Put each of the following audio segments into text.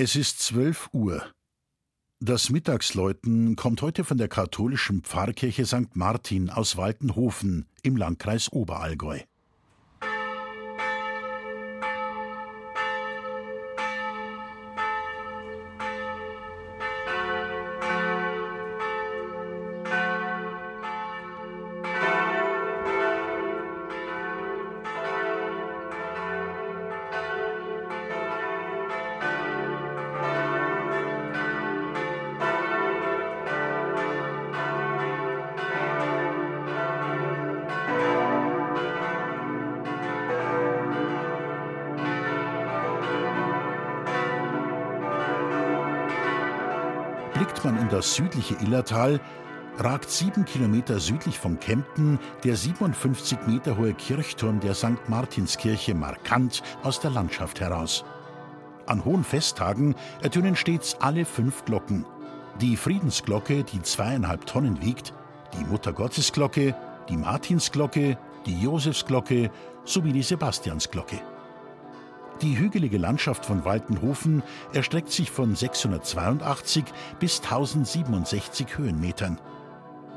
Es ist zwölf Uhr. Das Mittagsläuten kommt heute von der katholischen Pfarrkirche St. Martin aus Waltenhofen im Landkreis Oberallgäu. Blickt man in das südliche Illertal, ragt sieben Kilometer südlich von Kempten der 57 Meter hohe Kirchturm der St. Martinskirche markant aus der Landschaft heraus. An hohen Festtagen ertönen stets alle fünf Glocken. Die Friedensglocke, die zweieinhalb Tonnen wiegt, die Muttergottesglocke, die Martinsglocke, die Josefsglocke sowie die Sebastiansglocke. Die hügelige Landschaft von Waltenhofen erstreckt sich von 682 bis 1067 Höhenmetern.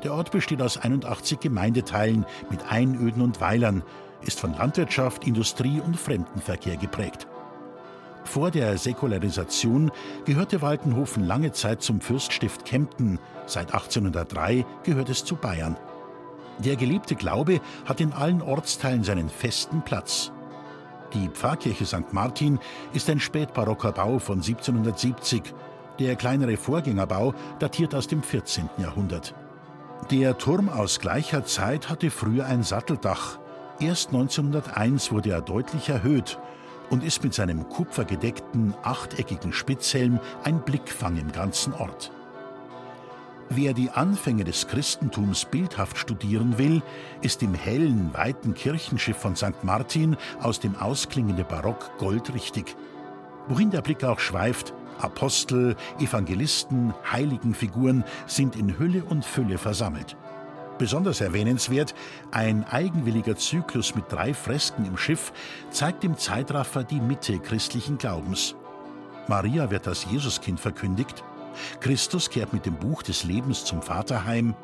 Der Ort besteht aus 81 Gemeindeteilen mit Einöden und Weilern, ist von Landwirtschaft, Industrie und Fremdenverkehr geprägt. Vor der Säkularisation gehörte Waltenhofen lange Zeit zum Fürststift Kempten, seit 1803 gehört es zu Bayern. Der gelebte Glaube hat in allen Ortsteilen seinen festen Platz. Die Pfarrkirche St. Martin ist ein spätbarocker Bau von 1770. Der kleinere Vorgängerbau datiert aus dem 14. Jahrhundert. Der Turm aus gleicher Zeit hatte früher ein Satteldach. Erst 1901 wurde er deutlich erhöht und ist mit seinem kupfergedeckten, achteckigen Spitzhelm ein Blickfang im ganzen Ort. Wer die Anfänge des Christentums bildhaft studieren will, ist im hellen, weiten Kirchenschiff von St. Martin aus dem ausklingenden Barock goldrichtig. Wohin der Blick auch schweift, Apostel, Evangelisten, Heiligenfiguren sind in Hülle und Fülle versammelt. Besonders erwähnenswert, ein eigenwilliger Zyklus mit drei Fresken im Schiff zeigt im Zeitraffer die Mitte christlichen Glaubens. Maria wird als Jesuskind verkündigt, Christus kehrt mit dem Buch des Lebens zum Vater heim.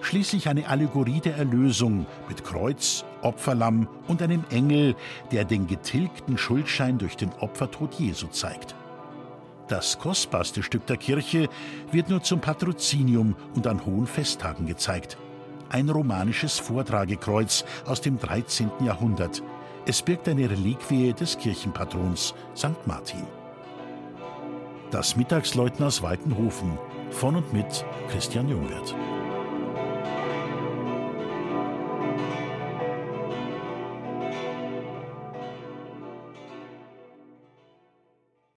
Schließlich eine Allegorie der Erlösung mit Kreuz, Opferlamm und einem Engel, der den getilgten Schuldschein durch den Opfertod Jesu zeigt. Das kostbarste Stück der Kirche wird nur zum Patrozinium und an hohen Festtagen gezeigt. Ein romanisches Vortragekreuz aus dem 13. Jahrhundert. Es birgt eine Reliquie des Kirchenpatrons St. Martin. Das Mittagsläuten aus Waltenhofen von und mit Christian Jungwirth.